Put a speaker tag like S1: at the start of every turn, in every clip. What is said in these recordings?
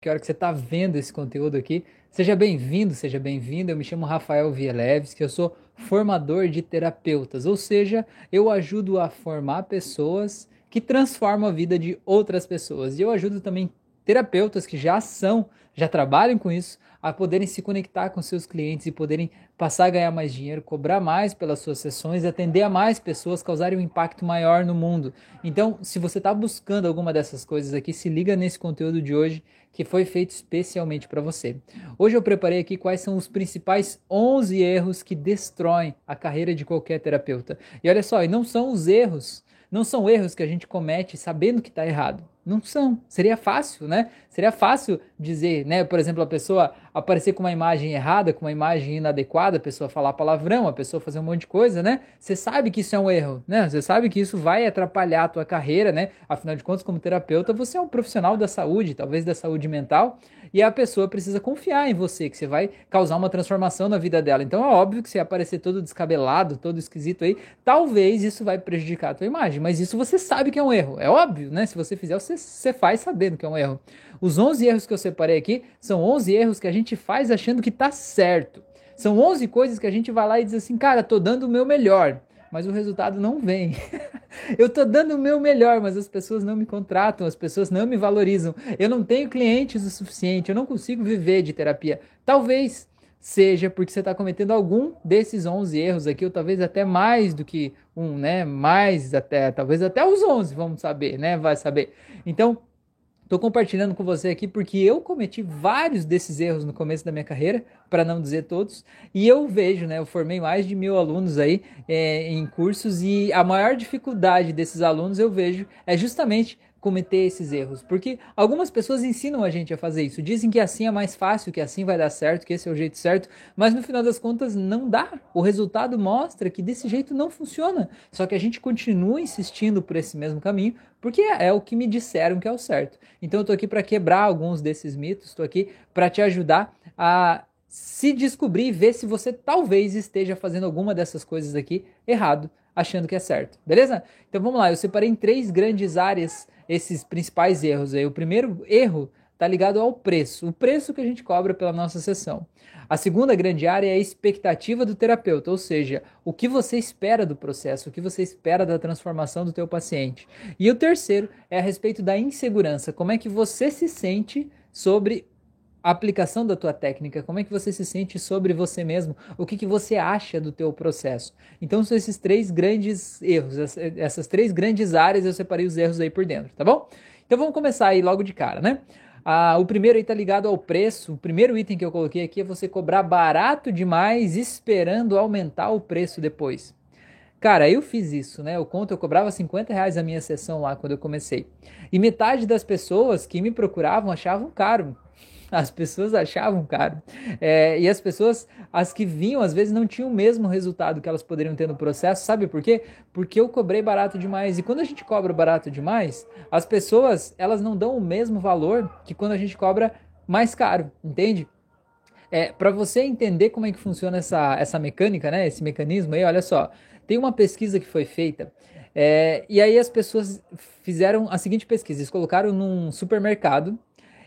S1: que hora que você está vendo esse conteúdo aqui. Seja bem-vindo, seja bem-vindo. Eu me chamo Rafael Vieleves, que eu sou formador de terapeutas, ou seja, eu ajudo a formar pessoas que transformam a vida de outras pessoas. E eu ajudo também terapeutas que já são, já trabalham com isso, a poderem se conectar com seus clientes e poderem passar a ganhar mais dinheiro, cobrar mais pelas suas sessões, atender a mais pessoas, causarem um impacto maior no mundo. Então, se você está buscando alguma dessas coisas aqui, se liga nesse conteúdo de hoje que foi feito especialmente para você. Hoje eu preparei aqui quais são os principais 11 erros que destroem a carreira de qualquer terapeuta. E olha só, e não são os erros, não são erros que a gente comete sabendo que está errado. Não são. Seria fácil, né? Seria fácil dizer, né? Por exemplo, a pessoa aparecer com uma imagem errada, com uma imagem inadequada, a pessoa falar palavrão, a pessoa fazer um monte de coisa, né? Você sabe que isso é um erro, né? Você sabe que isso vai atrapalhar a tua carreira, né? Afinal de contas, como terapeuta, você é um profissional da saúde, talvez da saúde mental, e a pessoa precisa confiar em você, que você vai causar uma transformação na vida dela. Então é óbvio que você aparecer todo descabelado, todo esquisito aí, talvez isso vai prejudicar a tua imagem, mas isso você sabe que é um erro. É óbvio, né? Se você fizer, você, você faz sabendo que é um erro. Os 11 erros que eu separei aqui são 11 erros que a gente faz achando que tá certo. São 11 coisas que a gente vai lá e diz assim, cara, tô dando o meu melhor, mas o resultado não vem. eu tô dando o meu melhor, mas as pessoas não me contratam, as pessoas não me valorizam. Eu não tenho clientes o suficiente, eu não consigo viver de terapia. Talvez seja porque você está cometendo algum desses 11 erros aqui, ou talvez até mais do que um, né? Mais até, talvez até os 11, vamos saber, né? Vai saber. Então, Estou compartilhando com você aqui porque eu cometi vários desses erros no começo da minha carreira, para não dizer todos, e eu vejo, né? Eu formei mais de mil alunos aí é, em cursos e a maior dificuldade desses alunos eu vejo é justamente cometer esses erros, porque algumas pessoas ensinam a gente a fazer isso, dizem que assim é mais fácil, que assim vai dar certo, que esse é o jeito certo, mas no final das contas não dá. O resultado mostra que desse jeito não funciona. Só que a gente continua insistindo por esse mesmo caminho, porque é o que me disseram que é o certo. Então eu tô aqui para quebrar alguns desses mitos, estou aqui para te ajudar a se descobrir e ver se você talvez esteja fazendo alguma dessas coisas aqui errado, achando que é certo. Beleza? Então vamos lá, eu separei em três grandes áreas esses principais erros aí. O primeiro erro está ligado ao preço, o preço que a gente cobra pela nossa sessão. A segunda grande área é a expectativa do terapeuta, ou seja, o que você espera do processo, o que você espera da transformação do teu paciente. E o terceiro é a respeito da insegurança, como é que você se sente sobre a aplicação da tua técnica, como é que você se sente sobre você mesmo, o que, que você acha do teu processo. Então são esses três grandes erros, essas três grandes áreas eu separei os erros aí por dentro, tá bom? Então vamos começar aí logo de cara, né? Ah, o primeiro aí tá ligado ao preço. O primeiro item que eu coloquei aqui é você cobrar barato demais esperando aumentar o preço depois. Cara, eu fiz isso, né? Eu conto, eu cobrava 50 reais a minha sessão lá quando eu comecei. E metade das pessoas que me procuravam achavam caro. As pessoas achavam caro. É, e as pessoas, as que vinham, às vezes não tinham o mesmo resultado que elas poderiam ter no processo. Sabe por quê? Porque eu cobrei barato demais. E quando a gente cobra barato demais, as pessoas, elas não dão o mesmo valor que quando a gente cobra mais caro, entende? É, para você entender como é que funciona essa, essa mecânica, né? Esse mecanismo aí, olha só. Tem uma pesquisa que foi feita é, e aí as pessoas fizeram a seguinte pesquisa: eles colocaram num supermercado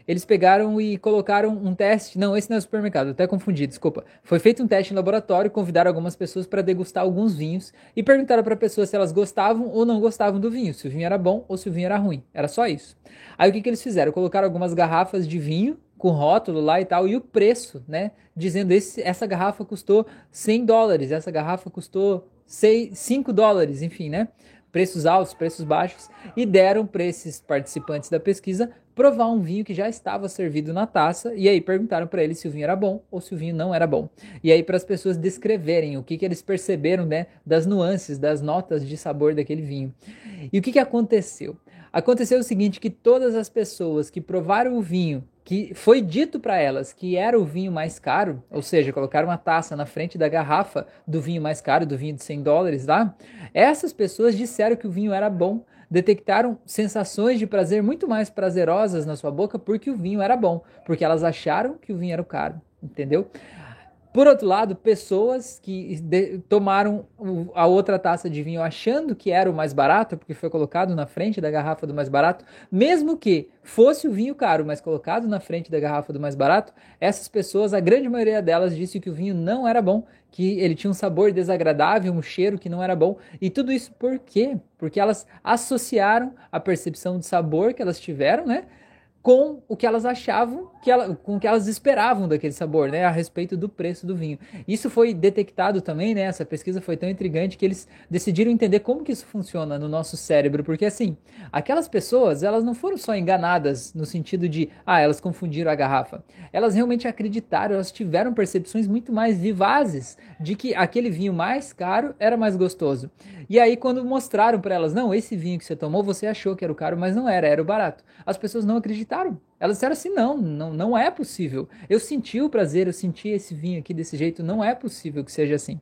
S1: eles pegaram e colocaram um teste. Não, esse não é supermercado, até confundi, desculpa. Foi feito um teste em laboratório, convidaram algumas pessoas para degustar alguns vinhos e perguntaram para pessoas se elas gostavam ou não gostavam do vinho, se o vinho era bom ou se o vinho era ruim. Era só isso. Aí o que, que eles fizeram? Colocaram algumas garrafas de vinho com rótulo lá e tal, e o preço, né? Dizendo esse, essa garrafa custou 100 dólares, essa garrafa custou 6, 5 dólares, enfim, né? Preços altos, preços baixos, e deram para esses participantes da pesquisa provar um vinho que já estava servido na taça e aí perguntaram para eles se o vinho era bom ou se o vinho não era bom. E aí para as pessoas descreverem o que, que eles perceberam né, das nuances, das notas de sabor daquele vinho. E o que, que aconteceu? Aconteceu o seguinte, que todas as pessoas que provaram o vinho que foi dito para elas que era o vinho mais caro, ou seja, colocaram uma taça na frente da garrafa do vinho mais caro, do vinho de 100 dólares lá, essas pessoas disseram que o vinho era bom detectaram sensações de prazer muito mais prazerosas na sua boca porque o vinho era bom, porque elas acharam que o vinho era caro, entendeu? Por outro lado, pessoas que de, tomaram a outra taça de vinho achando que era o mais barato, porque foi colocado na frente da garrafa do mais barato, mesmo que fosse o vinho caro, mas colocado na frente da garrafa do mais barato, essas pessoas, a grande maioria delas, disse que o vinho não era bom, que ele tinha um sabor desagradável, um cheiro que não era bom. E tudo isso por quê? Porque elas associaram a percepção de sabor que elas tiveram, né? Com o que elas achavam, que ela, com o que elas esperavam daquele sabor, né, a respeito do preço do vinho. Isso foi detectado também, né, essa pesquisa foi tão intrigante que eles decidiram entender como que isso funciona no nosso cérebro, porque assim, aquelas pessoas, elas não foram só enganadas no sentido de, ah, elas confundiram a garrafa. Elas realmente acreditaram, elas tiveram percepções muito mais vivazes de que aquele vinho mais caro era mais gostoso. E aí quando mostraram para elas, não, esse vinho que você tomou, você achou que era o caro, mas não era, era o barato. As pessoas não acreditaram acreditaram. Elas disseram assim: não, não, não é possível. Eu senti o prazer, eu senti esse vinho aqui desse jeito, não é possível que seja assim.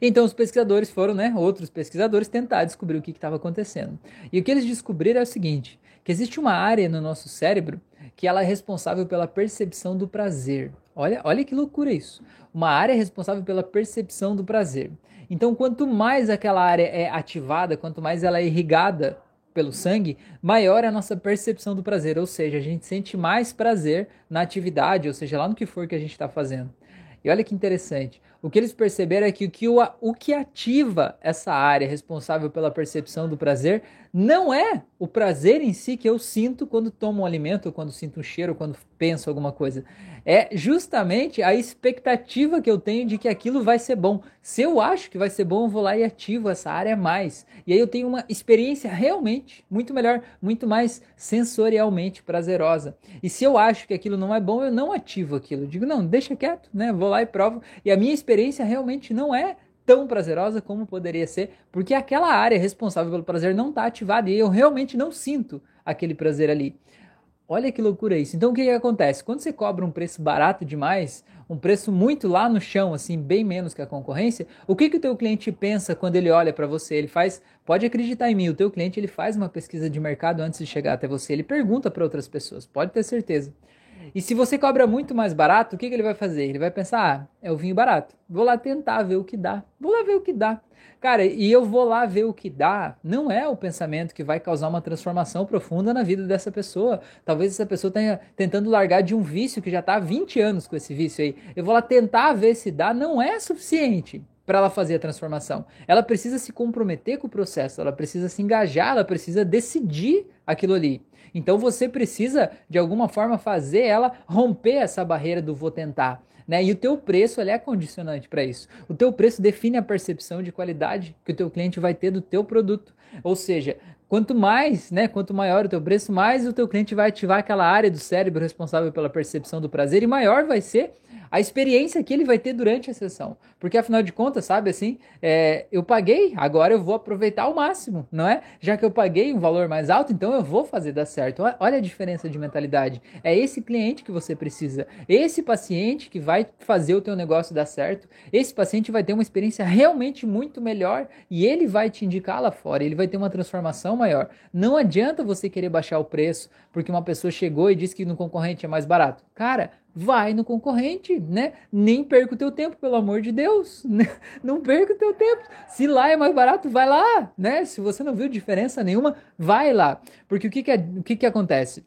S1: Então os pesquisadores foram, né, outros pesquisadores, tentar descobrir o que estava acontecendo. E o que eles descobriram é o seguinte: que existe uma área no nosso cérebro que ela é responsável pela percepção do prazer. Olha, olha que loucura isso. Uma área responsável pela percepção do prazer. Então, quanto mais aquela área é ativada, quanto mais ela é irrigada pelo sangue, maior é a nossa percepção do prazer, ou seja, a gente sente mais prazer na atividade, ou seja, lá no que for que a gente está fazendo. E olha que interessante, o que eles perceberam é que o que, o, o que ativa essa área responsável pela percepção do prazer não é o prazer em si que eu sinto quando tomo um alimento, quando sinto um cheiro, quando penso alguma coisa é justamente a expectativa que eu tenho de que aquilo vai ser bom. Se eu acho que vai ser bom, eu vou lá e ativo essa área mais. E aí eu tenho uma experiência realmente muito melhor, muito mais sensorialmente prazerosa. E se eu acho que aquilo não é bom, eu não ativo aquilo. Eu digo, não, deixa quieto, né? Vou lá e provo. E a minha experiência realmente não é tão prazerosa como poderia ser, porque aquela área responsável pelo prazer não está ativada e eu realmente não sinto aquele prazer ali. Olha que loucura isso. Então o que, que, acontece? Quando você cobra um preço barato demais, um preço muito lá no chão, assim, bem menos que a concorrência, o que, que o teu cliente pensa quando ele olha para você? Ele faz, pode acreditar em mim, o teu cliente ele faz uma pesquisa de mercado antes de chegar até você, ele pergunta para outras pessoas, pode ter certeza. E se você cobra muito mais barato, o que, que ele vai fazer? Ele vai pensar, ah, é o vinho barato, vou lá tentar ver o que dá, vou lá ver o que dá. Cara, e eu vou lá ver o que dá, não é o pensamento que vai causar uma transformação profunda na vida dessa pessoa. Talvez essa pessoa tenha tentando largar de um vício que já está há 20 anos com esse vício aí. Eu vou lá tentar ver se dá, não é suficiente para ela fazer a transformação. Ela precisa se comprometer com o processo, ela precisa se engajar, ela precisa decidir aquilo ali. Então você precisa de alguma forma fazer ela romper essa barreira do vou tentar né? E o teu preço é condicionante para isso. O teu preço define a percepção de qualidade que o teu cliente vai ter do teu produto. Ou seja, quanto mais, né, quanto maior o teu preço, mais o teu cliente vai ativar aquela área do cérebro responsável pela percepção do prazer e maior vai ser a experiência que ele vai ter durante a sessão. Porque afinal de contas, sabe assim, é, eu paguei, agora eu vou aproveitar ao máximo, não é? Já que eu paguei um valor mais alto, então eu vou fazer dar certo. Olha a diferença de mentalidade. É esse cliente que você precisa, esse paciente que vai fazer o teu negócio dar certo, esse paciente vai ter uma experiência realmente muito melhor e ele vai te indicar lá fora, ele vai ter uma transformação maior. Não adianta você querer baixar o preço porque uma pessoa chegou e disse que no concorrente é mais barato. Cara, vai no concorrente, né? Nem perca o teu tempo, pelo amor de Deus. Né? Não perca o teu tempo. Se lá é mais barato, vai lá, né? Se você não viu diferença nenhuma, vai lá. Porque o que, que, é, o que, que acontece?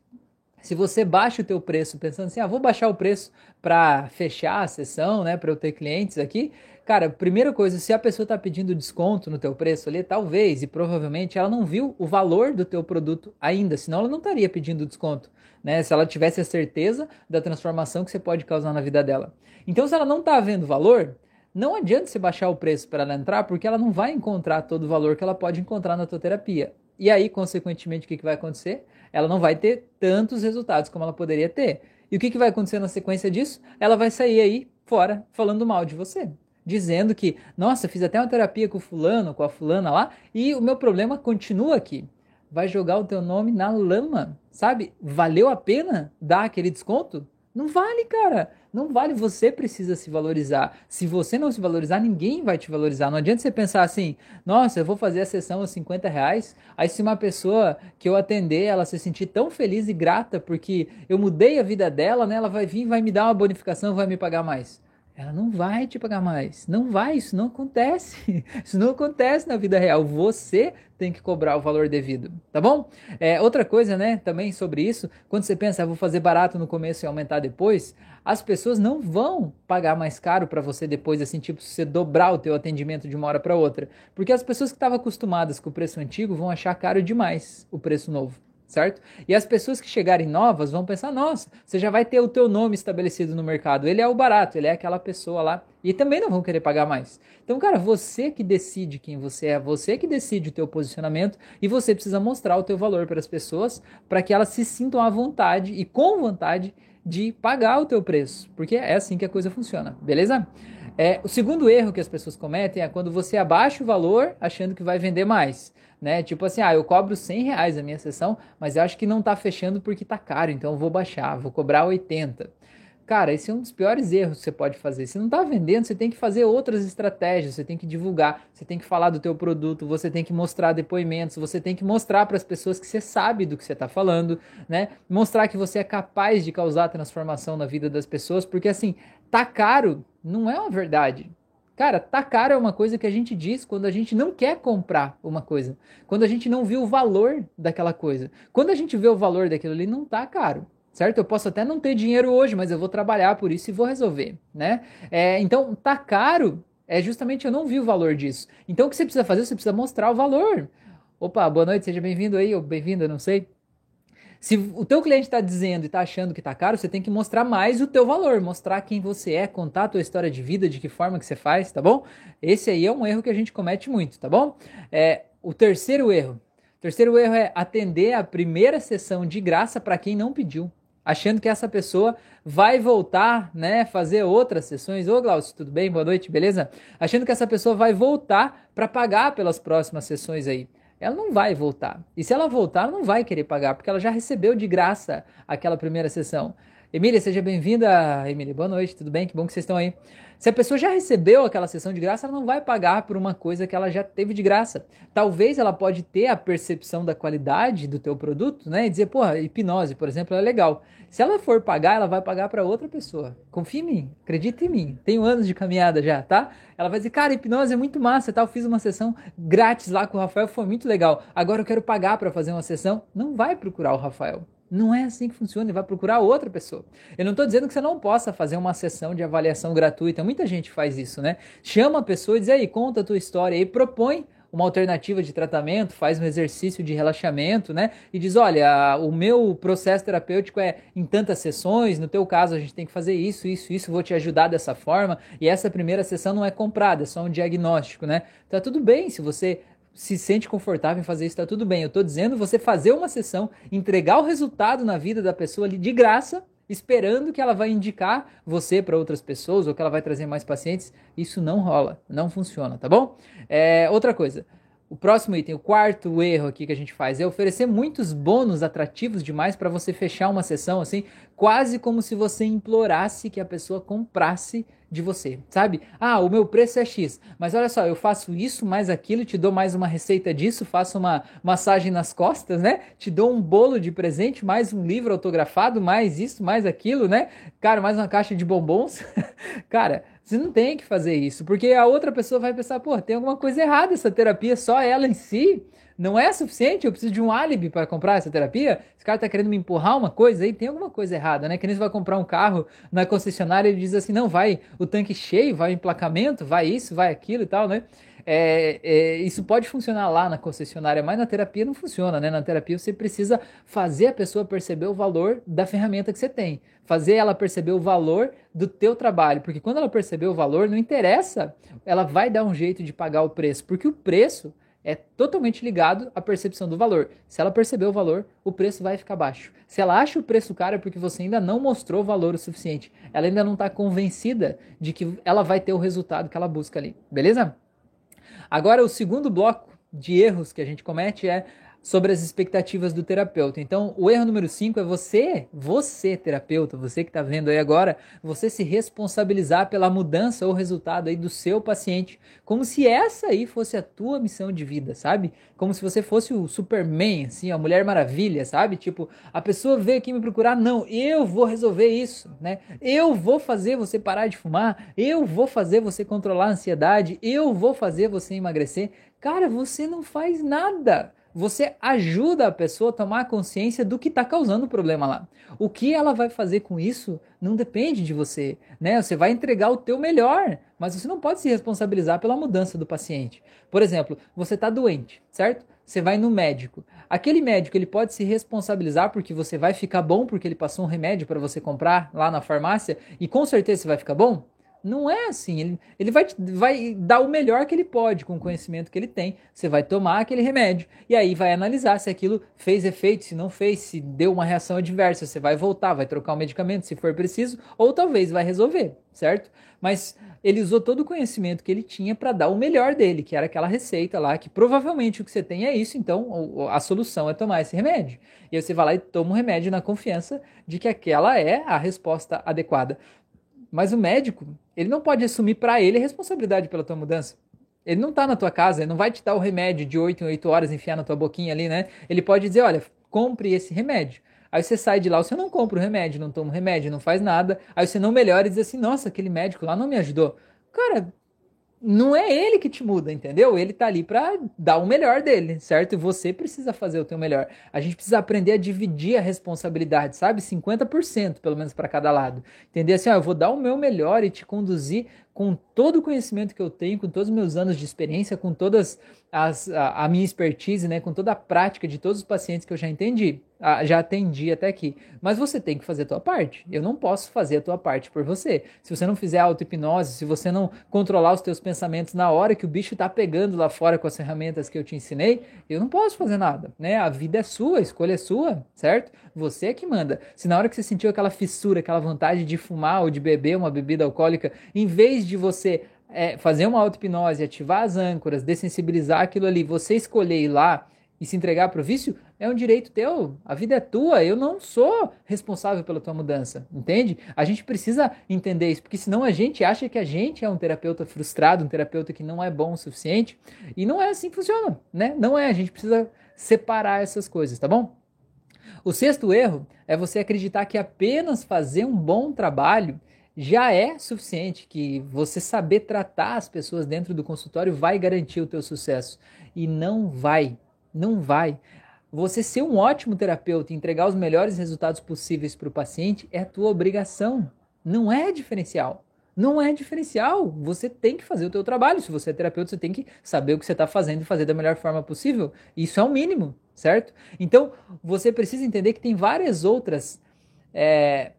S1: Se você baixa o teu preço pensando assim, ah, vou baixar o preço para fechar a sessão, né, para eu ter clientes aqui, cara, primeira coisa, se a pessoa está pedindo desconto no teu preço ali, talvez e provavelmente ela não viu o valor do teu produto ainda, senão ela não estaria pedindo desconto né? Se ela tivesse a certeza da transformação que você pode causar na vida dela. Então, se ela não está vendo valor, não adianta você baixar o preço para ela entrar, porque ela não vai encontrar todo o valor que ela pode encontrar na tua terapia. E aí, consequentemente, o que, que vai acontecer? Ela não vai ter tantos resultados como ela poderia ter. E o que, que vai acontecer na sequência disso? Ela vai sair aí fora falando mal de você. Dizendo que, nossa, fiz até uma terapia com o fulano, com a fulana lá, e o meu problema continua aqui vai jogar o teu nome na lama, sabe? Valeu a pena dar aquele desconto? Não vale, cara. Não vale. Você precisa se valorizar. Se você não se valorizar, ninguém vai te valorizar. Não adianta você pensar assim: nossa, eu vou fazer a sessão a 50 reais. Aí, se uma pessoa que eu atender, ela se sentir tão feliz e grata porque eu mudei a vida dela, né? Ela vai vir, vai me dar uma bonificação, vai me pagar mais. Ela não vai te pagar mais. Não vai, isso não acontece. Isso não acontece na vida real. Você tem que cobrar o valor devido, tá bom? É, outra coisa, né, também sobre isso, quando você pensa, ah, vou fazer barato no começo e aumentar depois, as pessoas não vão pagar mais caro para você depois, assim, tipo, se você dobrar o teu atendimento de uma hora para outra. Porque as pessoas que estavam acostumadas com o preço antigo vão achar caro demais o preço novo certo? E as pessoas que chegarem novas vão pensar: nossa, você já vai ter o teu nome estabelecido no mercado. Ele é o barato, ele é aquela pessoa lá. E também não vão querer pagar mais. Então, cara, você que decide quem você é, você que decide o teu posicionamento e você precisa mostrar o teu valor para as pessoas para que elas se sintam à vontade e com vontade de pagar o teu preço, porque é assim que a coisa funciona, beleza? É, o segundo erro que as pessoas cometem é quando você abaixa o valor achando que vai vender mais né? Tipo assim, ah, eu cobro 100 reais a minha sessão, mas eu acho que não tá fechando porque tá caro, então eu vou baixar, vou cobrar 80. Cara, esse é um dos piores erros que você pode fazer. Se não está vendendo, você tem que fazer outras estratégias, você tem que divulgar, você tem que falar do teu produto, você tem que mostrar depoimentos, você tem que mostrar para as pessoas que você sabe do que você está falando, né? Mostrar que você é capaz de causar transformação na vida das pessoas, porque assim, tá caro não é uma verdade. Cara, tá caro é uma coisa que a gente diz quando a gente não quer comprar uma coisa, quando a gente não viu o valor daquela coisa. Quando a gente vê o valor daquilo ali, não tá caro certo? Eu posso até não ter dinheiro hoje, mas eu vou trabalhar por isso e vou resolver, né? É, então, tá caro é justamente eu não vi o valor disso. Então, o que você precisa fazer? Você precisa mostrar o valor. Opa, boa noite, seja bem-vindo aí, ou bem-vinda, não sei. Se o teu cliente está dizendo e está achando que está caro, você tem que mostrar mais o teu valor, mostrar quem você é, contar a tua história de vida, de que forma que você faz, tá bom? Esse aí é um erro que a gente comete muito, tá bom? É, o terceiro erro. O terceiro erro é atender a primeira sessão de graça para quem não pediu achando que essa pessoa vai voltar, né, fazer outras sessões. Ô, Glaucio, tudo bem? Boa noite, beleza? Achando que essa pessoa vai voltar para pagar pelas próximas sessões aí ela não vai voltar. E se ela voltar, ela não vai querer pagar, porque ela já recebeu de graça aquela primeira sessão. Emília, seja bem-vinda. Emília, boa noite, tudo bem? Que bom que vocês estão aí. Se a pessoa já recebeu aquela sessão de graça, ela não vai pagar por uma coisa que ela já teve de graça. Talvez ela pode ter a percepção da qualidade do teu produto, né? E dizer, porra, hipnose, por exemplo, é legal. Se ela for pagar, ela vai pagar para outra pessoa. Confia em mim, acredita em mim. Tenho anos de caminhada já, tá? Ela vai dizer, cara, hipnose é muito massa, tal. Fiz uma sessão grátis lá com o Rafael, foi muito legal. Agora eu quero pagar para fazer uma sessão. Não vai procurar o Rafael. Não é assim que funciona, ele vai procurar outra pessoa. Eu não estou dizendo que você não possa fazer uma sessão de avaliação gratuita. Muita gente faz isso, né? Chama a pessoa e diz aí, conta a tua história e propõe uma alternativa de tratamento, faz um exercício de relaxamento, né? E diz: olha, o meu processo terapêutico é em tantas sessões, no teu caso a gente tem que fazer isso, isso, isso, vou te ajudar dessa forma. E essa primeira sessão não é comprada, é só um diagnóstico, né? Tá tudo bem se você se sente confortável em fazer isso, tá tudo bem. Eu tô dizendo você fazer uma sessão, entregar o resultado na vida da pessoa ali de graça, esperando que ela vai indicar você para outras pessoas ou que ela vai trazer mais pacientes. Isso não rola, não funciona, tá bom? É, outra coisa. O próximo item, o quarto erro aqui que a gente faz é oferecer muitos bônus atrativos demais para você fechar uma sessão assim, quase como se você implorasse que a pessoa comprasse de você, sabe? Ah, o meu preço é X, mas olha só, eu faço isso mais aquilo, te dou mais uma receita disso, faço uma massagem nas costas, né? Te dou um bolo de presente, mais um livro autografado, mais isso, mais aquilo, né? Cara, mais uma caixa de bombons. Cara, você não tem que fazer isso, porque a outra pessoa vai pensar, pô, tem alguma coisa errada essa terapia, só ela em si não é suficiente, eu preciso de um álibi para comprar essa terapia. Esse cara tá querendo me empurrar uma coisa aí, tem alguma coisa errada, né? Que nem você vai comprar um carro na concessionária e ele diz assim, não, vai o tanque cheio, vai o emplacamento, vai isso, vai aquilo e tal, né? É, é, isso pode funcionar lá na concessionária, mas na terapia não funciona, né? Na terapia você precisa fazer a pessoa perceber o valor da ferramenta que você tem, fazer ela perceber o valor do teu trabalho, porque quando ela perceber o valor, não interessa, ela vai dar um jeito de pagar o preço, porque o preço é totalmente ligado à percepção do valor. Se ela perceber o valor, o preço vai ficar baixo. Se ela acha o preço caro é porque você ainda não mostrou valor o suficiente. Ela ainda não está convencida de que ela vai ter o resultado que ela busca ali. Beleza? Agora, o segundo bloco de erros que a gente comete é sobre as expectativas do terapeuta. Então, o erro número 5 é você, você terapeuta, você que está vendo aí agora, você se responsabilizar pela mudança ou resultado aí do seu paciente, como se essa aí fosse a tua missão de vida, sabe? Como se você fosse o Superman, assim, a Mulher Maravilha, sabe? Tipo, a pessoa veio aqui me procurar, não, eu vou resolver isso, né? Eu vou fazer você parar de fumar, eu vou fazer você controlar a ansiedade, eu vou fazer você emagrecer. Cara, você não faz nada você ajuda a pessoa a tomar consciência do que está causando o problema lá. O que ela vai fazer com isso não depende de você, né? Você vai entregar o teu melhor, mas você não pode se responsabilizar pela mudança do paciente. Por exemplo, você está doente, certo? Você vai no médico. Aquele médico ele pode se responsabilizar porque você vai ficar bom porque ele passou um remédio para você comprar lá na farmácia e com certeza você vai ficar bom? Não é assim. Ele, ele vai, vai dar o melhor que ele pode com o conhecimento que ele tem. Você vai tomar aquele remédio e aí vai analisar se aquilo fez efeito, se não fez, se deu uma reação adversa. Você vai voltar, vai trocar o medicamento se for preciso, ou talvez vai resolver, certo? Mas ele usou todo o conhecimento que ele tinha para dar o melhor dele, que era aquela receita lá, que provavelmente o que você tem é isso, então a solução é tomar esse remédio. E aí você vai lá e toma o remédio na confiança de que aquela é a resposta adequada. Mas o médico, ele não pode assumir para ele a responsabilidade pela tua mudança. Ele não está na tua casa, ele não vai te dar o remédio de 8 em 8 horas, enfiar na tua boquinha ali, né? Ele pode dizer, olha, compre esse remédio. Aí você sai de lá, você não compra o remédio, não toma o remédio, não faz nada. Aí você não melhora e diz assim, nossa, aquele médico lá não me ajudou. Cara, não é ele que te muda, entendeu? Ele tá ali para dar o melhor dele, certo? E você precisa fazer o teu melhor. A gente precisa aprender a dividir a responsabilidade, sabe? 50% pelo menos para cada lado. Entender assim, ó, eu vou dar o meu melhor e te conduzir com todo o conhecimento que eu tenho, com todos os meus anos de experiência, com todas as, a, a, minha expertise, né, com toda a prática de todos os pacientes que eu já entendi, já atendi até aqui. Mas você tem que fazer a tua parte. Eu não posso fazer a tua parte por você. Se você não fizer auto-hipnose, se você não controlar os teus pensamentos na hora que o bicho está pegando lá fora com as ferramentas que eu te ensinei, eu não posso fazer nada, né? A vida é sua, a escolha é sua, certo? Você é que manda. Se na hora que você sentiu aquela fissura, aquela vontade de fumar ou de beber uma bebida alcoólica, em vez de você é, fazer uma auto-hipnose, ativar as âncoras, dessensibilizar aquilo ali, você escolher ir lá e se entregar para o vício, é um direito teu. A vida é tua. Eu não sou responsável pela tua mudança, entende? A gente precisa entender isso, porque senão a gente acha que a gente é um terapeuta frustrado, um terapeuta que não é bom o suficiente. E não é assim que funciona, né? Não é. A gente precisa separar essas coisas, tá bom? O sexto erro é você acreditar que apenas fazer um bom trabalho já é suficiente, que você saber tratar as pessoas dentro do consultório vai garantir o teu sucesso. E não vai, não vai. Você ser um ótimo terapeuta e entregar os melhores resultados possíveis para o paciente é a tua obrigação, não é diferencial. Não é diferencial. Você tem que fazer o teu trabalho. Se você é terapeuta, você tem que saber o que você está fazendo e fazer da melhor forma possível. Isso é o mínimo, certo? Então, você precisa entender que tem várias outras é,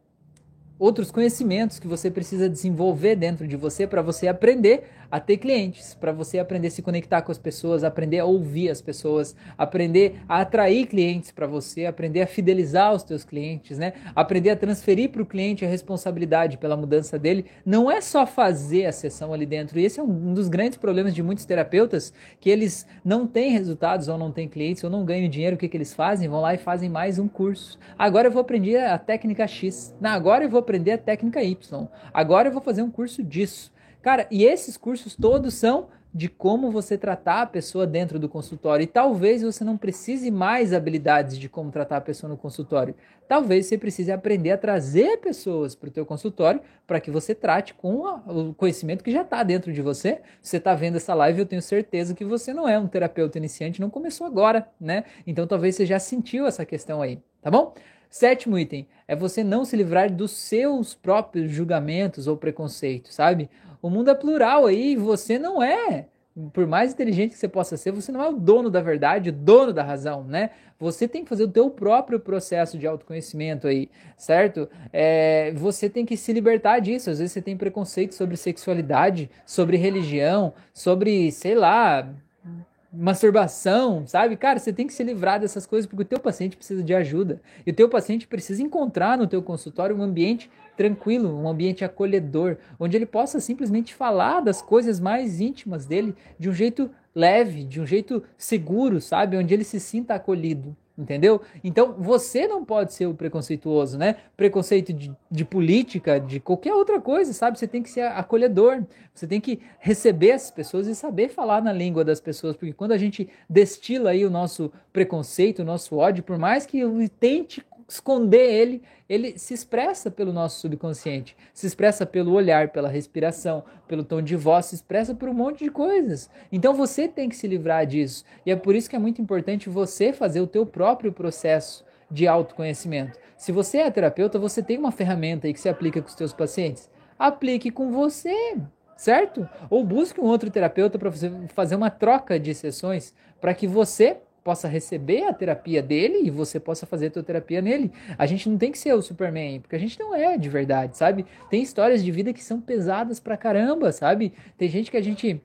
S1: outros conhecimentos que você precisa desenvolver dentro de você para você aprender a ter clientes, para você aprender a se conectar com as pessoas, aprender a ouvir as pessoas, aprender a atrair clientes para você, aprender a fidelizar os teus clientes, né? Aprender a transferir para o cliente a responsabilidade pela mudança dele. Não é só fazer a sessão ali dentro. E esse é um dos grandes problemas de muitos terapeutas, que eles não têm resultados ou não têm clientes ou não ganham dinheiro. O que, que eles fazem? Vão lá e fazem mais um curso. Agora eu vou aprender a técnica X. Agora eu vou aprender a técnica Y. Agora eu vou fazer um curso disso. Cara, e esses cursos todos são de como você tratar a pessoa dentro do consultório. E talvez você não precise mais habilidades de como tratar a pessoa no consultório. Talvez você precise aprender a trazer pessoas para o teu consultório para que você trate com a, o conhecimento que já está dentro de você. Você está vendo essa live, eu tenho certeza que você não é um terapeuta iniciante, não começou agora, né? Então talvez você já sentiu essa questão aí, tá bom? Sétimo item é você não se livrar dos seus próprios julgamentos ou preconceitos, sabe? O mundo é plural aí, você não é. Por mais inteligente que você possa ser, você não é o dono da verdade, o dono da razão, né? Você tem que fazer o teu próprio processo de autoconhecimento aí, certo? É, você tem que se libertar disso. Às vezes você tem preconceito sobre sexualidade, sobre religião, sobre, sei lá, masturbação, sabe? Cara, você tem que se livrar dessas coisas porque o teu paciente precisa de ajuda. E o teu paciente precisa encontrar no teu consultório um ambiente tranquilo, um ambiente acolhedor, onde ele possa simplesmente falar das coisas mais íntimas dele de um jeito leve, de um jeito seguro, sabe? Onde ele se sinta acolhido entendeu? Então você não pode ser o preconceituoso, né? Preconceito de, de, política, de qualquer outra coisa, sabe? Você tem que ser acolhedor, você tem que receber as pessoas e saber falar na língua das pessoas, porque quando a gente destila aí o nosso preconceito, o nosso ódio, por mais que eu tente esconder ele, ele se expressa pelo nosso subconsciente, se expressa pelo olhar, pela respiração, pelo tom de voz, se expressa por um monte de coisas. Então você tem que se livrar disso. E é por isso que é muito importante você fazer o teu próprio processo de autoconhecimento. Se você é terapeuta, você tem uma ferramenta aí que se aplica com os seus pacientes. Aplique com você, certo? Ou busque um outro terapeuta para você fazer uma troca de sessões para que você possa receber a terapia dele e você possa fazer a tua terapia nele. A gente não tem que ser o Superman, porque a gente não é de verdade, sabe? Tem histórias de vida que são pesadas pra caramba, sabe? Tem gente que a gente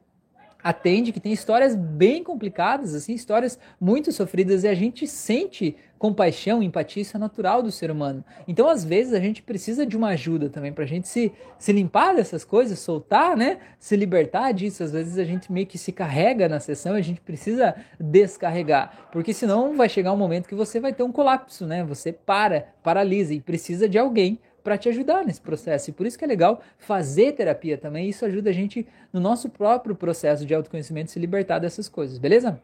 S1: atende que tem histórias bem complicadas, assim, histórias muito sofridas e a gente sente compaixão, empatia, isso é natural do ser humano. Então, às vezes, a gente precisa de uma ajuda também para a gente se, se limpar dessas coisas, soltar, né? Se libertar disso. Às vezes a gente meio que se carrega na sessão e a gente precisa descarregar, porque senão vai chegar um momento que você vai ter um colapso, né? Você para, paralisa e precisa de alguém para te ajudar nesse processo. E por isso que é legal fazer terapia também. Isso ajuda a gente no nosso próprio processo de autoconhecimento se libertar dessas coisas, beleza?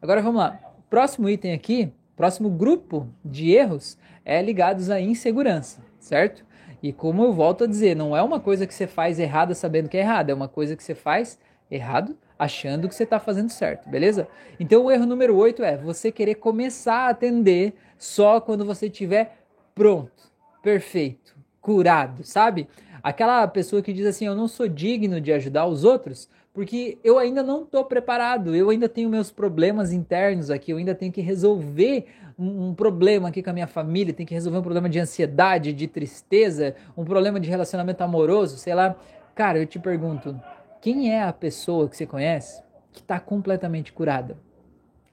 S1: Agora vamos lá. Próximo item aqui, próximo grupo de erros é ligados à insegurança, certo? E como eu volto a dizer, não é uma coisa que você faz errada sabendo que é errado, é uma coisa que você faz errado achando que você está fazendo certo, beleza? Então o erro número 8 é você querer começar a atender só quando você estiver pronto, perfeito, curado, sabe? Aquela pessoa que diz assim: Eu não sou digno de ajudar os outros porque eu ainda não estou preparado, eu ainda tenho meus problemas internos aqui, eu ainda tenho que resolver um, problema aqui com a minha família, tenho que resolver um problema de ansiedade, de tristeza, um problema de relacionamento amoroso, sei lá. Cara, eu te pergunto: quem é a pessoa que você conhece que está completamente curada?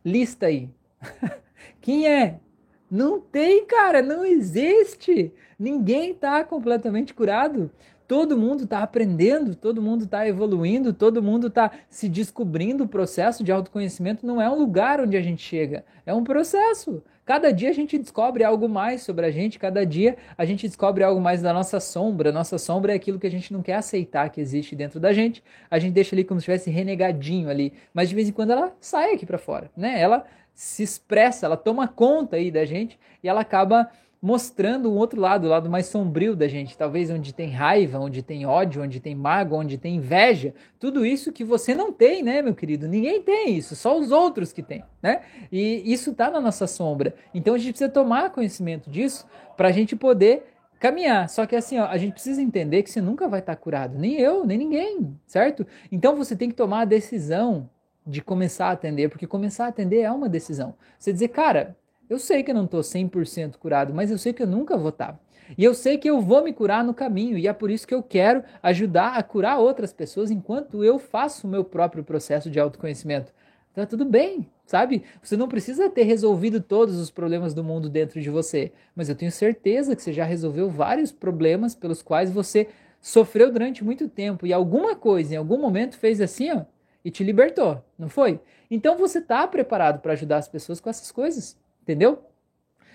S1: Lista aí. quem é? Não tem, cara, não existe. Ninguém está completamente curado. Todo mundo está aprendendo, todo mundo está evoluindo, todo mundo está se descobrindo. O processo de autoconhecimento não é um lugar onde a gente chega, é um processo. Cada dia a gente descobre algo mais sobre a gente, cada dia a gente descobre algo mais da nossa sombra. Nossa sombra é aquilo que a gente não quer aceitar que existe dentro da gente. A gente deixa ali como se estivesse renegadinho ali, mas de vez em quando ela sai aqui para fora, né? Ela se expressa, ela toma conta aí da gente e ela acaba mostrando um outro lado, o lado mais sombrio da gente, talvez onde tem raiva, onde tem ódio, onde tem mágoa, onde tem inveja, tudo isso que você não tem, né, meu querido? Ninguém tem isso, só os outros que têm, né? E isso tá na nossa sombra. Então a gente precisa tomar conhecimento disso para a gente poder caminhar. Só que assim, ó, a gente precisa entender que você nunca vai estar tá curado, nem eu, nem ninguém, certo? Então você tem que tomar a decisão de começar a atender, porque começar a atender é uma decisão. Você dizer, cara, eu sei que eu não estou 100% curado, mas eu sei que eu nunca vou estar. Tá. E eu sei que eu vou me curar no caminho, e é por isso que eu quero ajudar a curar outras pessoas enquanto eu faço o meu próprio processo de autoconhecimento. Tá tudo bem, sabe? Você não precisa ter resolvido todos os problemas do mundo dentro de você, mas eu tenho certeza que você já resolveu vários problemas pelos quais você sofreu durante muito tempo e alguma coisa em algum momento fez assim, ó, e te libertou, não foi? Então você está preparado para ajudar as pessoas com essas coisas, entendeu?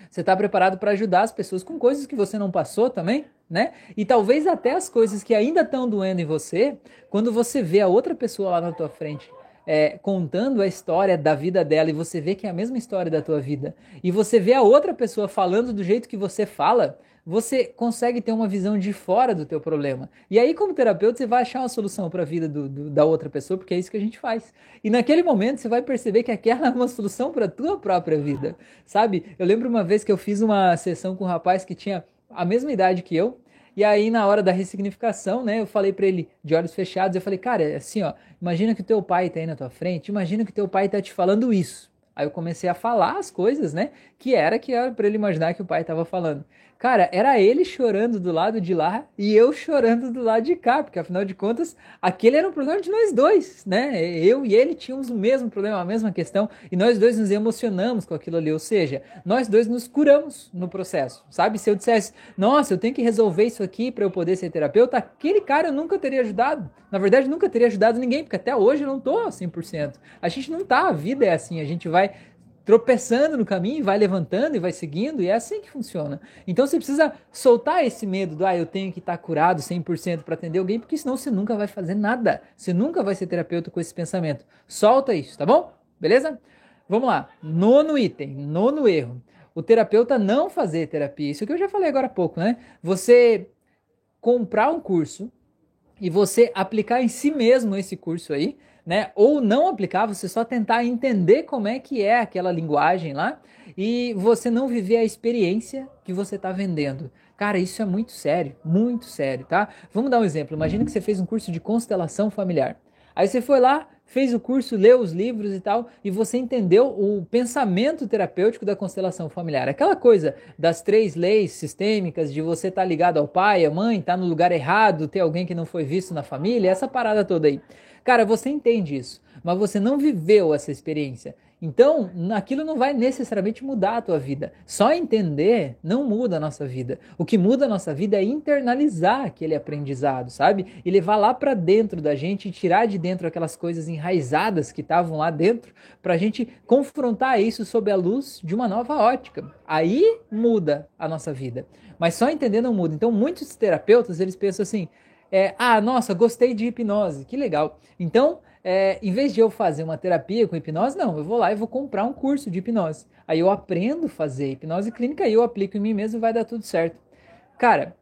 S1: Você está preparado para ajudar as pessoas com coisas que você não passou também, né? E talvez até as coisas que ainda estão doendo em você, quando você vê a outra pessoa lá na tua frente é, contando a história da vida dela e você vê que é a mesma história da tua vida, e você vê a outra pessoa falando do jeito que você fala, você consegue ter uma visão de fora do teu problema. E aí, como terapeuta, você vai achar uma solução para a vida do, do, da outra pessoa, porque é isso que a gente faz. E naquele momento, você vai perceber que aquela é uma solução para a tua própria vida, sabe? Eu lembro uma vez que eu fiz uma sessão com um rapaz que tinha a mesma idade que eu, e aí, na hora da ressignificação, né, eu falei para ele, de olhos fechados, eu falei, cara, é assim, ó, imagina que o teu pai tá aí na tua frente, imagina que o teu pai tá te falando isso. Aí eu comecei a falar as coisas, né, que era que era para ele imaginar que o pai estava falando. Cara, era ele chorando do lado de lá e eu chorando do lado de cá, porque afinal de contas, aquele era um problema de nós dois, né? Eu e ele tínhamos o mesmo problema, a mesma questão, e nós dois nos emocionamos com aquilo ali, ou seja, nós dois nos curamos no processo, sabe? Se eu dissesse, nossa, eu tenho que resolver isso aqui para eu poder ser terapeuta, aquele cara eu nunca teria ajudado. Na verdade, nunca teria ajudado ninguém, porque até hoje eu não tô 100%. A gente não tá, a vida é assim, a gente vai tropeçando no caminho, vai levantando e vai seguindo, e é assim que funciona. Então você precisa soltar esse medo do, ah, eu tenho que estar curado 100% para atender alguém, porque senão você nunca vai fazer nada. Você nunca vai ser terapeuta com esse pensamento. Solta isso, tá bom? Beleza? Vamos lá. Nono item, nono erro. O terapeuta não fazer terapia. Isso que eu já falei agora há pouco, né? Você comprar um curso e você aplicar em si mesmo esse curso aí, né? Ou não aplicar, você só tentar entender como é que é aquela linguagem lá e você não viver a experiência que você está vendendo. Cara, isso é muito sério, muito sério, tá? Vamos dar um exemplo. Imagina que você fez um curso de constelação familiar. Aí você foi lá, fez o curso, leu os livros e tal, e você entendeu o pensamento terapêutico da constelação familiar. Aquela coisa das três leis sistêmicas, de você estar tá ligado ao pai, à mãe, estar tá no lugar errado, ter alguém que não foi visto na família, essa parada toda aí. Cara, você entende isso, mas você não viveu essa experiência. Então, aquilo não vai necessariamente mudar a tua vida. Só entender não muda a nossa vida. O que muda a nossa vida é internalizar aquele aprendizado, sabe? E levar lá para dentro da gente tirar de dentro aquelas coisas enraizadas que estavam lá dentro, para a gente confrontar isso sob a luz de uma nova ótica. Aí muda a nossa vida. Mas só entender não muda. Então, muitos terapeutas, eles pensam assim: é, ah, nossa, gostei de hipnose, que legal. Então, é, em vez de eu fazer uma terapia com hipnose, não, eu vou lá e vou comprar um curso de hipnose. Aí eu aprendo a fazer hipnose clínica e eu aplico em mim mesmo e vai dar tudo certo. Cara,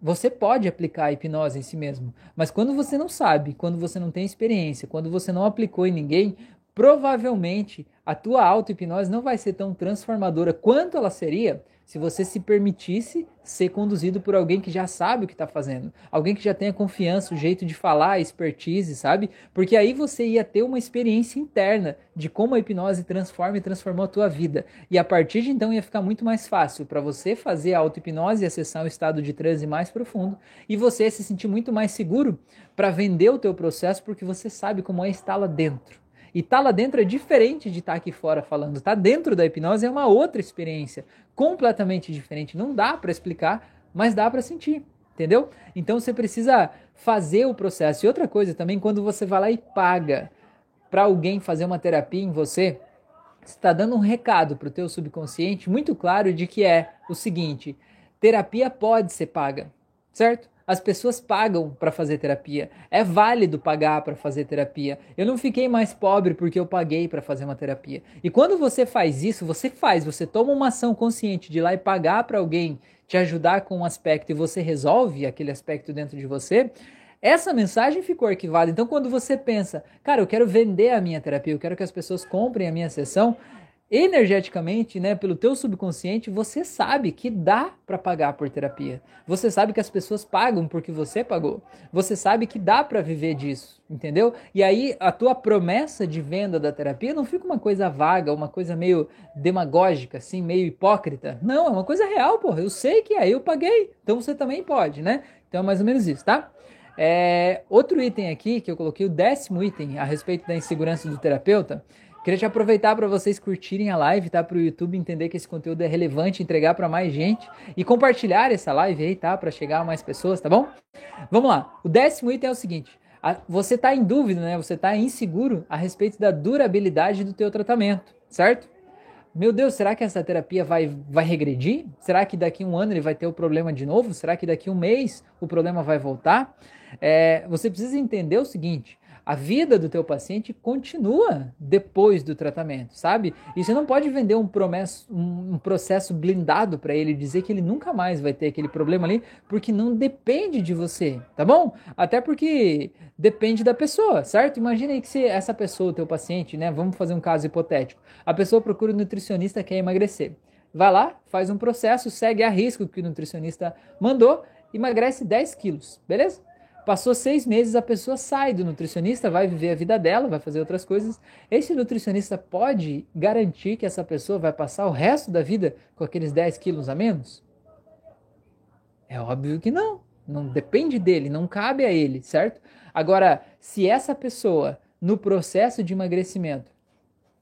S1: você pode aplicar a hipnose em si mesmo, mas quando você não sabe, quando você não tem experiência, quando você não aplicou em ninguém, provavelmente a tua auto-hipnose não vai ser tão transformadora quanto ela seria se você se permitisse ser conduzido por alguém que já sabe o que está fazendo, alguém que já tenha confiança, o jeito de falar, expertise, sabe? Porque aí você ia ter uma experiência interna de como a hipnose transforma e transformou a tua vida. E a partir de então ia ficar muito mais fácil para você fazer a auto-hipnose e acessar um estado de transe mais profundo e você se sentir muito mais seguro para vender o teu processo porque você sabe como é estar lá dentro. E estar tá lá dentro é diferente de estar tá aqui fora falando. Tá dentro da hipnose é uma outra experiência, completamente diferente. Não dá para explicar, mas dá para sentir, entendeu? Então você precisa fazer o processo. E outra coisa também, quando você vai lá e paga para alguém fazer uma terapia em você, você está dando um recado para o teu subconsciente muito claro de que é o seguinte: terapia pode ser paga, certo? As pessoas pagam para fazer terapia. É válido pagar para fazer terapia. Eu não fiquei mais pobre porque eu paguei para fazer uma terapia. E quando você faz isso, você faz, você toma uma ação consciente de ir lá e pagar para alguém te ajudar com um aspecto e você resolve aquele aspecto dentro de você, essa mensagem ficou arquivada. Então, quando você pensa, cara, eu quero vender a minha terapia, eu quero que as pessoas comprem a minha sessão, energeticamente, né, pelo teu subconsciente, você sabe que dá para pagar por terapia. Você sabe que as pessoas pagam porque você pagou. Você sabe que dá para viver disso, entendeu? E aí a tua promessa de venda da terapia não fica uma coisa vaga, uma coisa meio demagógica, assim, meio hipócrita. Não, é uma coisa real, porra. Eu sei que aí eu paguei, então você também pode, né? Então é mais ou menos isso, tá? É, outro item aqui que eu coloquei, o décimo item a respeito da insegurança do terapeuta, Queria te aproveitar para vocês curtirem a live, tá? Para o YouTube entender que esse conteúdo é relevante, entregar para mais gente e compartilhar essa live aí, tá? Para chegar a mais pessoas, tá bom? Vamos lá. O décimo item é o seguinte: você está em dúvida, né? Você está inseguro a respeito da durabilidade do teu tratamento, certo? Meu Deus, será que essa terapia vai, vai regredir? Será que daqui um ano ele vai ter o problema de novo? Será que daqui um mês o problema vai voltar? É, você precisa entender o seguinte: a vida do teu paciente continua depois do tratamento, sabe? E você não pode vender um, promesso, um processo blindado para ele, dizer que ele nunca mais vai ter aquele problema ali, porque não depende de você, tá bom? Até porque depende da pessoa, certo? Imagina aí que se essa pessoa, o teu paciente, né? Vamos fazer um caso hipotético. A pessoa procura um nutricionista quer emagrecer. Vai lá, faz um processo, segue a risco que o nutricionista mandou, emagrece 10 quilos, beleza? Passou seis meses, a pessoa sai do nutricionista, vai viver a vida dela, vai fazer outras coisas. Esse nutricionista pode garantir que essa pessoa vai passar o resto da vida com aqueles 10 quilos a menos? É óbvio que não. Não depende dele, não cabe a ele, certo? Agora, se essa pessoa, no processo de emagrecimento,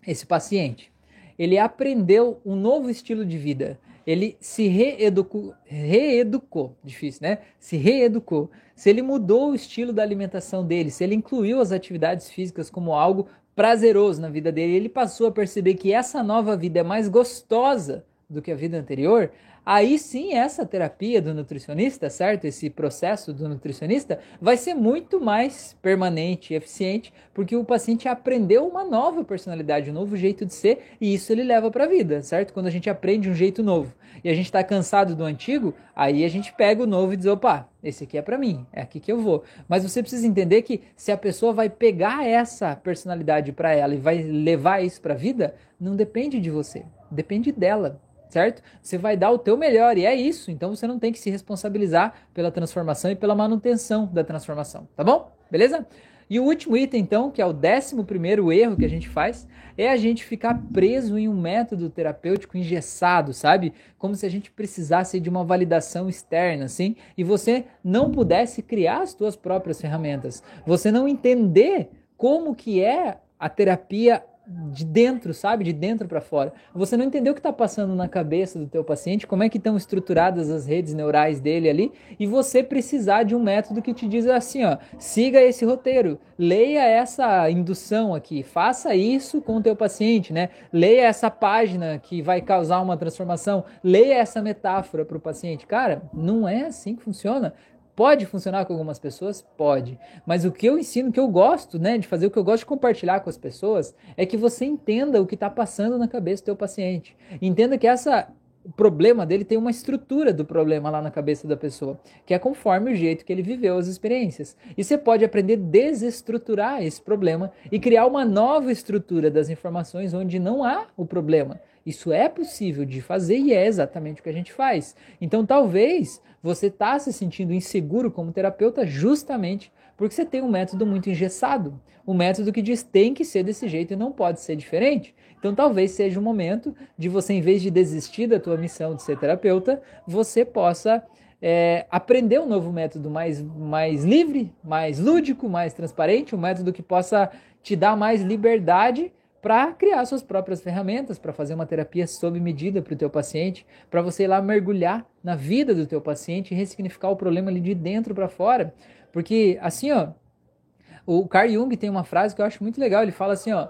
S1: esse paciente, ele aprendeu um novo estilo de vida, ele se reeducou, reeducou, difícil, né? Se reeducou. Se ele mudou o estilo da alimentação dele, se ele incluiu as atividades físicas como algo prazeroso na vida dele, ele passou a perceber que essa nova vida é mais gostosa do que a vida anterior, aí sim essa terapia do nutricionista, certo? Esse processo do nutricionista vai ser muito mais permanente e eficiente, porque o paciente aprendeu uma nova personalidade, um novo jeito de ser, e isso ele leva para a vida, certo? Quando a gente aprende um jeito novo e a gente está cansado do antigo, aí a gente pega o novo e diz, opa, esse aqui é para mim, é aqui que eu vou. Mas você precisa entender que se a pessoa vai pegar essa personalidade para ela e vai levar isso para a vida, não depende de você, depende dela certo? Você vai dar o teu melhor e é isso. Então você não tem que se responsabilizar pela transformação e pela manutenção da transformação, tá bom? Beleza? E o último item, então, que é o décimo primeiro erro que a gente faz, é a gente ficar preso em um método terapêutico engessado, sabe? Como se a gente precisasse de uma validação externa, assim, e você não pudesse criar as suas próprias ferramentas. Você não entender como que é a terapia de dentro, sabe? De dentro para fora. Você não entendeu o que está passando na cabeça do teu paciente, como é que estão estruturadas as redes neurais dele ali, e você precisar de um método que te diz assim, ó, siga esse roteiro, leia essa indução aqui, faça isso com o teu paciente, né? Leia essa página que vai causar uma transformação, leia essa metáfora para o paciente. Cara, não é assim que funciona. Pode funcionar com algumas pessoas? Pode. Mas o que eu ensino, que eu gosto né, de fazer, o que eu gosto de compartilhar com as pessoas, é que você entenda o que está passando na cabeça do teu paciente. Entenda que essa o problema dele tem uma estrutura do problema lá na cabeça da pessoa, que é conforme o jeito que ele viveu as experiências. E você pode aprender a desestruturar esse problema e criar uma nova estrutura das informações onde não há o problema. Isso é possível de fazer e é exatamente o que a gente faz. Então, talvez você está se sentindo inseguro como terapeuta justamente porque você tem um método muito engessado, um método que diz tem que ser desse jeito e não pode ser diferente. Então, talvez seja o momento de você, em vez de desistir da tua missão de ser terapeuta, você possa é, aprender um novo método mais, mais livre, mais lúdico, mais transparente, um método que possa te dar mais liberdade para criar suas próprias ferramentas, para fazer uma terapia sob medida para o teu paciente, para você ir lá mergulhar na vida do teu paciente e ressignificar o problema ali de dentro para fora. Porque assim, ó, o Carl Jung tem uma frase que eu acho muito legal, ele fala assim, ó,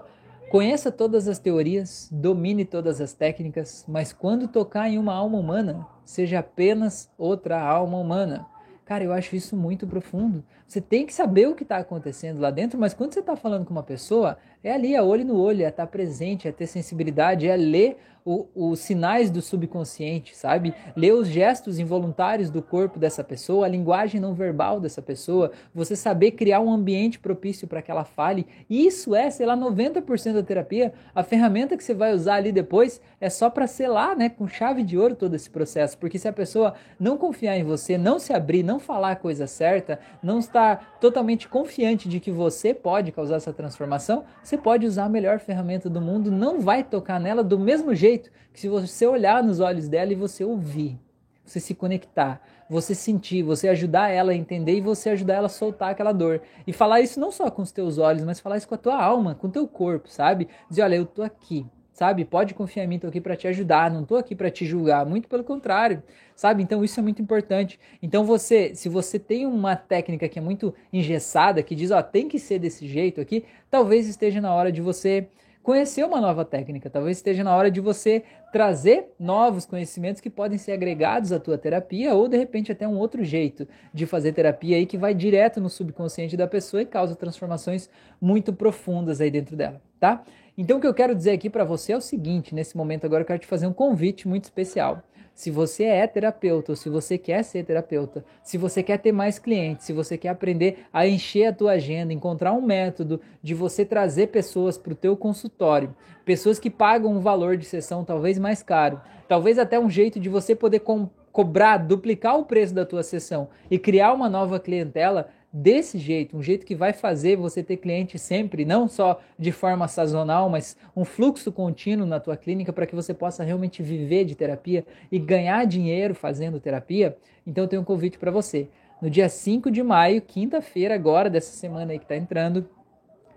S1: Conheça todas as teorias, domine todas as técnicas, mas quando tocar em uma alma humana, seja apenas outra alma humana. Cara, eu acho isso muito profundo. Você tem que saber o que está acontecendo lá dentro, mas quando você está falando com uma pessoa, é ali, é olho no olho, é estar tá presente, é ter sensibilidade, é ler o, os sinais do subconsciente, sabe? Ler os gestos involuntários do corpo dessa pessoa, a linguagem não verbal dessa pessoa, você saber criar um ambiente propício para que ela fale. Isso é, sei lá, 90% da terapia. A ferramenta que você vai usar ali depois é só para selar, né, com chave de ouro todo esse processo, porque se a pessoa não confiar em você, não se abrir, não falar a coisa certa, não estar totalmente confiante de que você pode causar essa transformação, você pode usar a melhor ferramenta do mundo, não vai tocar nela do mesmo jeito que se você olhar nos olhos dela e você ouvir, você se conectar, você sentir, você ajudar ela a entender e você ajudar ela a soltar aquela dor. E falar isso não só com os teus olhos, mas falar isso com a tua alma, com o teu corpo, sabe? Dizer, olha, eu tô aqui, sabe? Pode confiar em mim, tô aqui para te ajudar, não tô aqui para te julgar, muito pelo contrário, sabe? Então isso é muito importante. Então você, se você tem uma técnica que é muito engessada, que diz, ó, tem que ser desse jeito aqui, talvez esteja na hora de você conhecer uma nova técnica, talvez esteja na hora de você trazer novos conhecimentos que podem ser agregados à tua terapia ou de repente até um outro jeito de fazer terapia aí que vai direto no subconsciente da pessoa e causa transformações muito profundas aí dentro dela, tá? Então, o que eu quero dizer aqui para você é o seguinte: nesse momento agora eu quero te fazer um convite muito especial. Se você é terapeuta ou se você quer ser terapeuta, se você quer ter mais clientes, se você quer aprender a encher a tua agenda, encontrar um método de você trazer pessoas para o teu consultório, pessoas que pagam um valor de sessão talvez mais caro, talvez até um jeito de você poder co cobrar, duplicar o preço da tua sessão e criar uma nova clientela, desse jeito, um jeito que vai fazer você ter cliente sempre, não só de forma sazonal, mas um fluxo contínuo na tua clínica para que você possa realmente viver de terapia e ganhar dinheiro fazendo terapia, então eu tenho um convite para você. No dia 5 de maio, quinta-feira agora dessa semana aí que está entrando,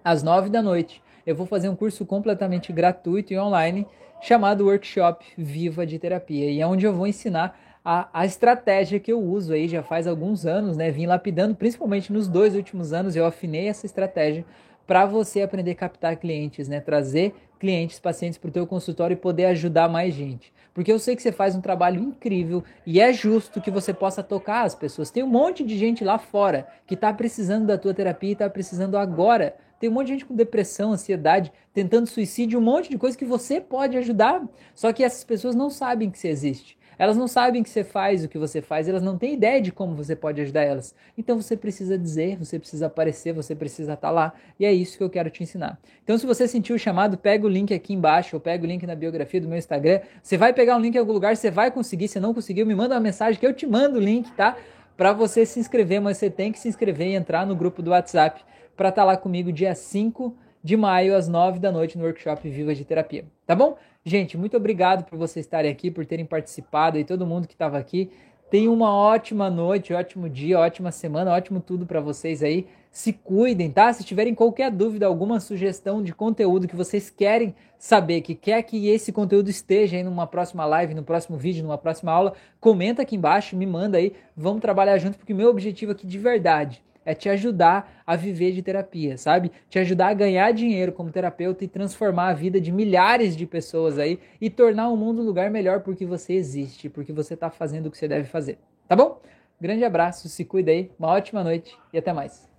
S1: às 9 da noite, eu vou fazer um curso completamente gratuito e online chamado Workshop Viva de Terapia, e é onde eu vou ensinar a, a estratégia que eu uso aí já faz alguns anos, né? Vim lapidando, principalmente nos dois últimos anos, eu afinei essa estratégia para você aprender a captar clientes, né? Trazer clientes, pacientes para o teu consultório e poder ajudar mais gente. Porque eu sei que você faz um trabalho incrível e é justo que você possa tocar as pessoas. Tem um monte de gente lá fora que está precisando da tua terapia e está precisando agora. Tem um monte de gente com depressão, ansiedade, tentando suicídio, um monte de coisa que você pode ajudar. Só que essas pessoas não sabem que você existe. Elas não sabem que você faz o que você faz, elas não têm ideia de como você pode ajudar elas. Então você precisa dizer, você precisa aparecer, você precisa estar tá lá. E é isso que eu quero te ensinar. Então, se você sentiu o chamado, pega o link aqui embaixo, ou pega o link na biografia do meu Instagram. Você vai pegar um link em algum lugar, você vai conseguir. Se não conseguiu, me manda uma mensagem que eu te mando o link, tá? Para você se inscrever, mas você tem que se inscrever e entrar no grupo do WhatsApp para estar tá lá comigo dia 5 de maio, às 9 da noite, no workshop Viva de Terapia. Tá bom? Gente, muito obrigado por vocês estarem aqui, por terem participado e todo mundo que estava aqui. Tenham uma ótima noite, ótimo dia, ótima semana, ótimo tudo para vocês aí. Se cuidem, tá? Se tiverem qualquer dúvida, alguma sugestão de conteúdo que vocês querem saber, que quer que esse conteúdo esteja aí numa próxima live, no próximo vídeo, numa próxima aula, comenta aqui embaixo, me manda aí. Vamos trabalhar junto, porque o meu objetivo aqui de verdade é te ajudar a viver de terapia, sabe? Te ajudar a ganhar dinheiro como terapeuta e transformar a vida de milhares de pessoas aí e tornar o mundo um lugar melhor porque você existe, porque você está fazendo o que você deve fazer. Tá bom? Grande abraço, se cuida aí, uma ótima noite e até mais.